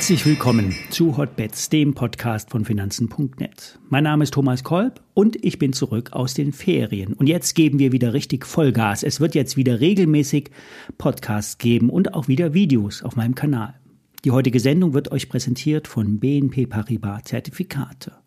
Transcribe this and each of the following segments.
Herzlich willkommen zu Hotbets, dem Podcast von Finanzen.net. Mein Name ist Thomas Kolb und ich bin zurück aus den Ferien. Und jetzt geben wir wieder richtig Vollgas. Es wird jetzt wieder regelmäßig Podcasts geben und auch wieder Videos auf meinem Kanal. Die heutige Sendung wird euch präsentiert von BNP Paribas Zertifikate.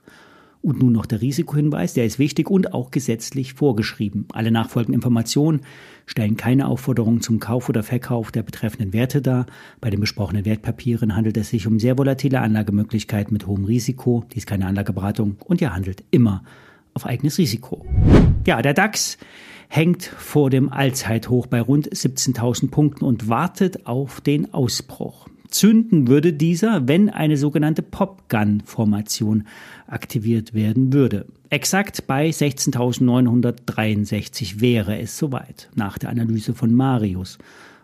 Und nun noch der Risikohinweis, der ist wichtig und auch gesetzlich vorgeschrieben. Alle nachfolgenden Informationen stellen keine Aufforderung zum Kauf oder Verkauf der betreffenden Werte dar. Bei den besprochenen Wertpapieren handelt es sich um sehr volatile Anlagemöglichkeiten mit hohem Risiko. Dies ist keine Anlageberatung und ihr handelt immer auf eigenes Risiko. Ja, der DAX hängt vor dem Allzeithoch bei rund 17.000 Punkten und wartet auf den Ausbruch. Zünden würde dieser, wenn eine sogenannte Popgun-Formation aktiviert werden würde. Exakt bei 16.963 wäre es soweit, nach der Analyse von Marius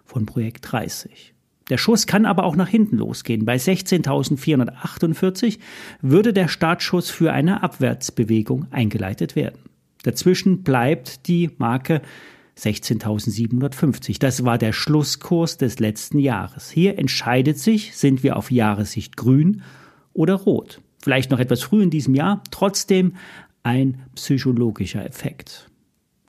von Projekt 30. Der Schuss kann aber auch nach hinten losgehen. Bei 16.448 würde der Startschuss für eine Abwärtsbewegung eingeleitet werden. Dazwischen bleibt die Marke 16.750. Das war der Schlusskurs des letzten Jahres. Hier entscheidet sich, sind wir auf Jahressicht grün oder rot. Vielleicht noch etwas früh in diesem Jahr, trotzdem ein psychologischer Effekt.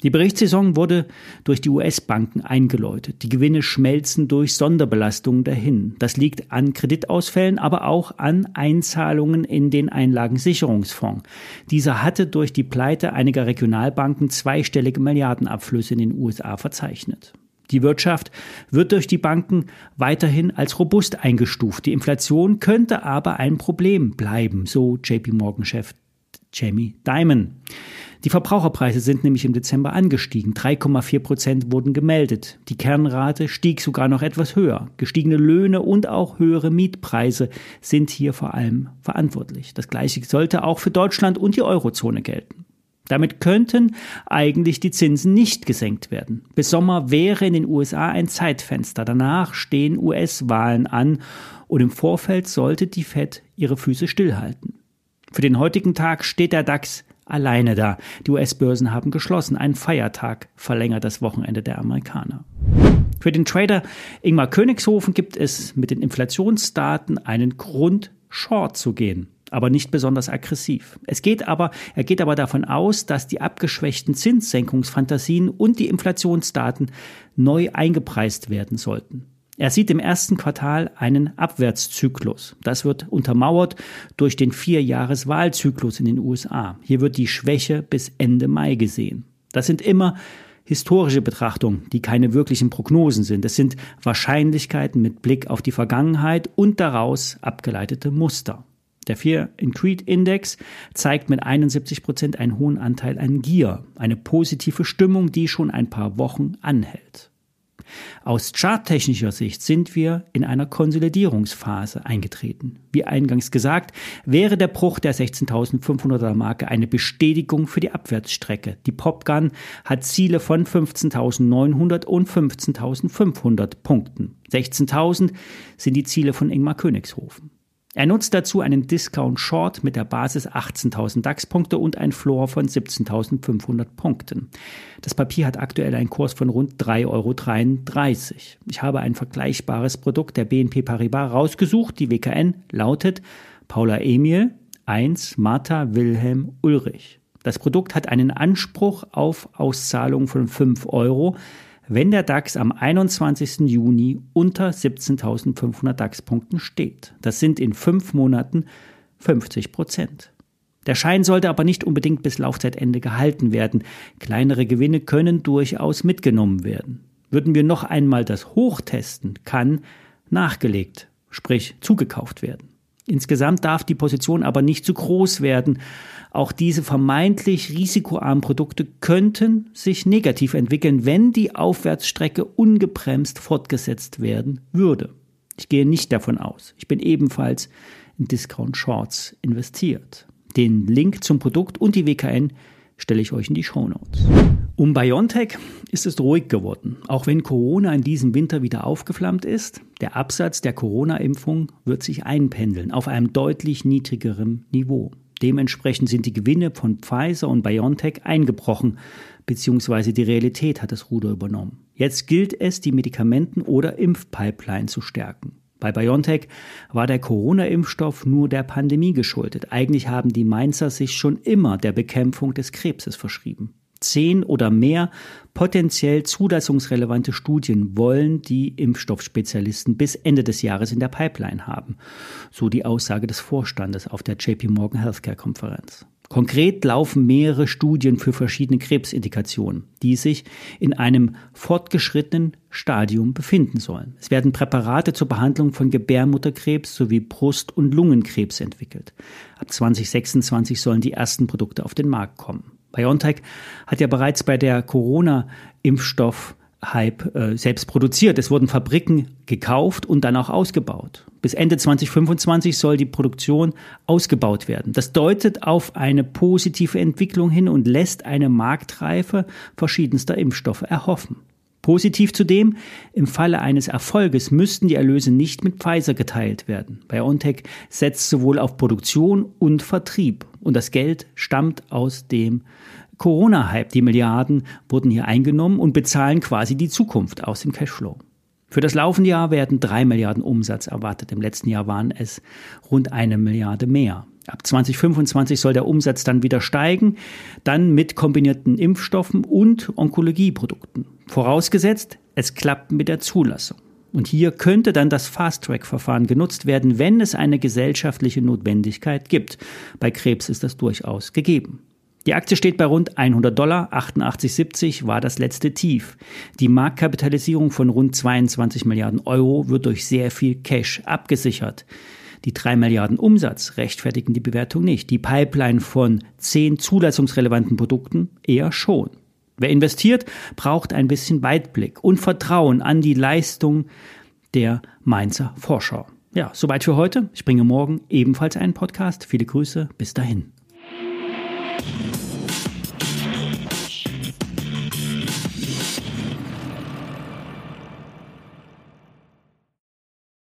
Die Berichtssaison wurde durch die US-Banken eingeläutet. Die Gewinne schmelzen durch Sonderbelastungen dahin. Das liegt an Kreditausfällen, aber auch an Einzahlungen in den Einlagensicherungsfonds. Dieser hatte durch die Pleite einiger Regionalbanken zweistellige Milliardenabflüsse in den USA verzeichnet. Die Wirtschaft wird durch die Banken weiterhin als robust eingestuft. Die Inflation könnte aber ein Problem bleiben, so JP Morgan-Chef Jamie Dimon. Die Verbraucherpreise sind nämlich im Dezember angestiegen. 3,4 Prozent wurden gemeldet. Die Kernrate stieg sogar noch etwas höher. Gestiegene Löhne und auch höhere Mietpreise sind hier vor allem verantwortlich. Das Gleiche sollte auch für Deutschland und die Eurozone gelten. Damit könnten eigentlich die Zinsen nicht gesenkt werden. Bis Sommer wäre in den USA ein Zeitfenster. Danach stehen US-Wahlen an und im Vorfeld sollte die Fed ihre Füße stillhalten. Für den heutigen Tag steht der DAX alleine da. Die US-Börsen haben geschlossen. Ein Feiertag verlängert das Wochenende der Amerikaner. Für den Trader Ingmar Königshofen gibt es mit den Inflationsdaten einen Grund, Short zu gehen aber nicht besonders aggressiv. Es geht aber, er geht aber davon aus, dass die abgeschwächten Zinssenkungsfantasien und die Inflationsdaten neu eingepreist werden sollten. Er sieht im ersten Quartal einen Abwärtszyklus. Das wird untermauert durch den Vierjahreswahlzyklus in den USA. Hier wird die Schwäche bis Ende Mai gesehen. Das sind immer historische Betrachtungen, die keine wirklichen Prognosen sind. Es sind Wahrscheinlichkeiten mit Blick auf die Vergangenheit und daraus abgeleitete Muster. Der Fear Increed Index zeigt mit 71 Prozent einen hohen Anteil an Gier, eine positive Stimmung, die schon ein paar Wochen anhält. Aus charttechnischer Sicht sind wir in einer Konsolidierungsphase eingetreten. Wie eingangs gesagt, wäre der Bruch der 16.500er Marke eine Bestätigung für die Abwärtsstrecke. Die Popgun hat Ziele von 15.900 und 15.500 Punkten. 16.000 sind die Ziele von Ingmar Königshofen. Er nutzt dazu einen Discount Short mit der Basis 18.000 DAX-Punkte und ein Floor von 17.500 Punkten. Das Papier hat aktuell einen Kurs von rund 3,33 Euro. Ich habe ein vergleichbares Produkt der BNP Paribas rausgesucht. Die WKN lautet Paula Emil 1 Martha Wilhelm Ulrich. Das Produkt hat einen Anspruch auf Auszahlung von 5 Euro wenn der DAX am 21. Juni unter 17.500 DAX-Punkten steht. Das sind in fünf Monaten 50 Prozent. Der Schein sollte aber nicht unbedingt bis Laufzeitende gehalten werden. Kleinere Gewinne können durchaus mitgenommen werden. Würden wir noch einmal das Hoch testen, kann nachgelegt, sprich zugekauft werden. Insgesamt darf die Position aber nicht zu groß werden. Auch diese vermeintlich risikoarmen Produkte könnten sich negativ entwickeln, wenn die Aufwärtsstrecke ungebremst fortgesetzt werden würde. Ich gehe nicht davon aus. Ich bin ebenfalls in Discount Shorts investiert. Den Link zum Produkt und die WKN stelle ich euch in die Show Notes. Um BioNTech ist es ruhig geworden. Auch wenn Corona in diesem Winter wieder aufgeflammt ist, der Absatz der Corona-Impfung wird sich einpendeln auf einem deutlich niedrigeren Niveau. Dementsprechend sind die Gewinne von Pfizer und BioNTech eingebrochen, beziehungsweise die Realität hat das Ruder übernommen. Jetzt gilt es, die Medikamenten- oder Impfpipeline zu stärken. Bei BioNTech war der Corona-Impfstoff nur der Pandemie geschuldet. Eigentlich haben die Mainzer sich schon immer der Bekämpfung des Krebses verschrieben. Zehn oder mehr potenziell zulassungsrelevante Studien wollen die Impfstoffspezialisten bis Ende des Jahres in der Pipeline haben, so die Aussage des Vorstandes auf der JP Morgan Healthcare Konferenz. Konkret laufen mehrere Studien für verschiedene Krebsindikationen, die sich in einem fortgeschrittenen Stadium befinden sollen. Es werden Präparate zur Behandlung von Gebärmutterkrebs sowie Brust- und Lungenkrebs entwickelt. Ab 2026 sollen die ersten Produkte auf den Markt kommen. BioNTech hat ja bereits bei der Corona-Impfstoff Hype äh, selbst produziert. Es wurden Fabriken gekauft und dann auch ausgebaut. Bis Ende 2025 soll die Produktion ausgebaut werden. Das deutet auf eine positive Entwicklung hin und lässt eine Marktreife verschiedenster Impfstoffe erhoffen. Positiv zudem, im Falle eines Erfolges müssten die Erlöse nicht mit Pfizer geteilt werden. BioNTech setzt sowohl auf Produktion und Vertrieb und das Geld stammt aus dem Corona-Hype. Die Milliarden wurden hier eingenommen und bezahlen quasi die Zukunft aus dem Cashflow. Für das laufende Jahr werden drei Milliarden Umsatz erwartet. Im letzten Jahr waren es rund eine Milliarde mehr. Ab 2025 soll der Umsatz dann wieder steigen, dann mit kombinierten Impfstoffen und Onkologieprodukten. Vorausgesetzt, es klappt mit der Zulassung. Und hier könnte dann das Fast-Track-Verfahren genutzt werden, wenn es eine gesellschaftliche Notwendigkeit gibt. Bei Krebs ist das durchaus gegeben. Die Aktie steht bei rund 100 Dollar, 88,70 war das letzte Tief. Die Marktkapitalisierung von rund 22 Milliarden Euro wird durch sehr viel Cash abgesichert. Die 3 Milliarden Umsatz rechtfertigen die Bewertung nicht. Die Pipeline von 10 zulassungsrelevanten Produkten eher schon. Wer investiert, braucht ein bisschen Weitblick und Vertrauen an die Leistung der Mainzer Vorschau. Ja, soweit für heute. Ich bringe morgen ebenfalls einen Podcast. Viele Grüße. Bis dahin.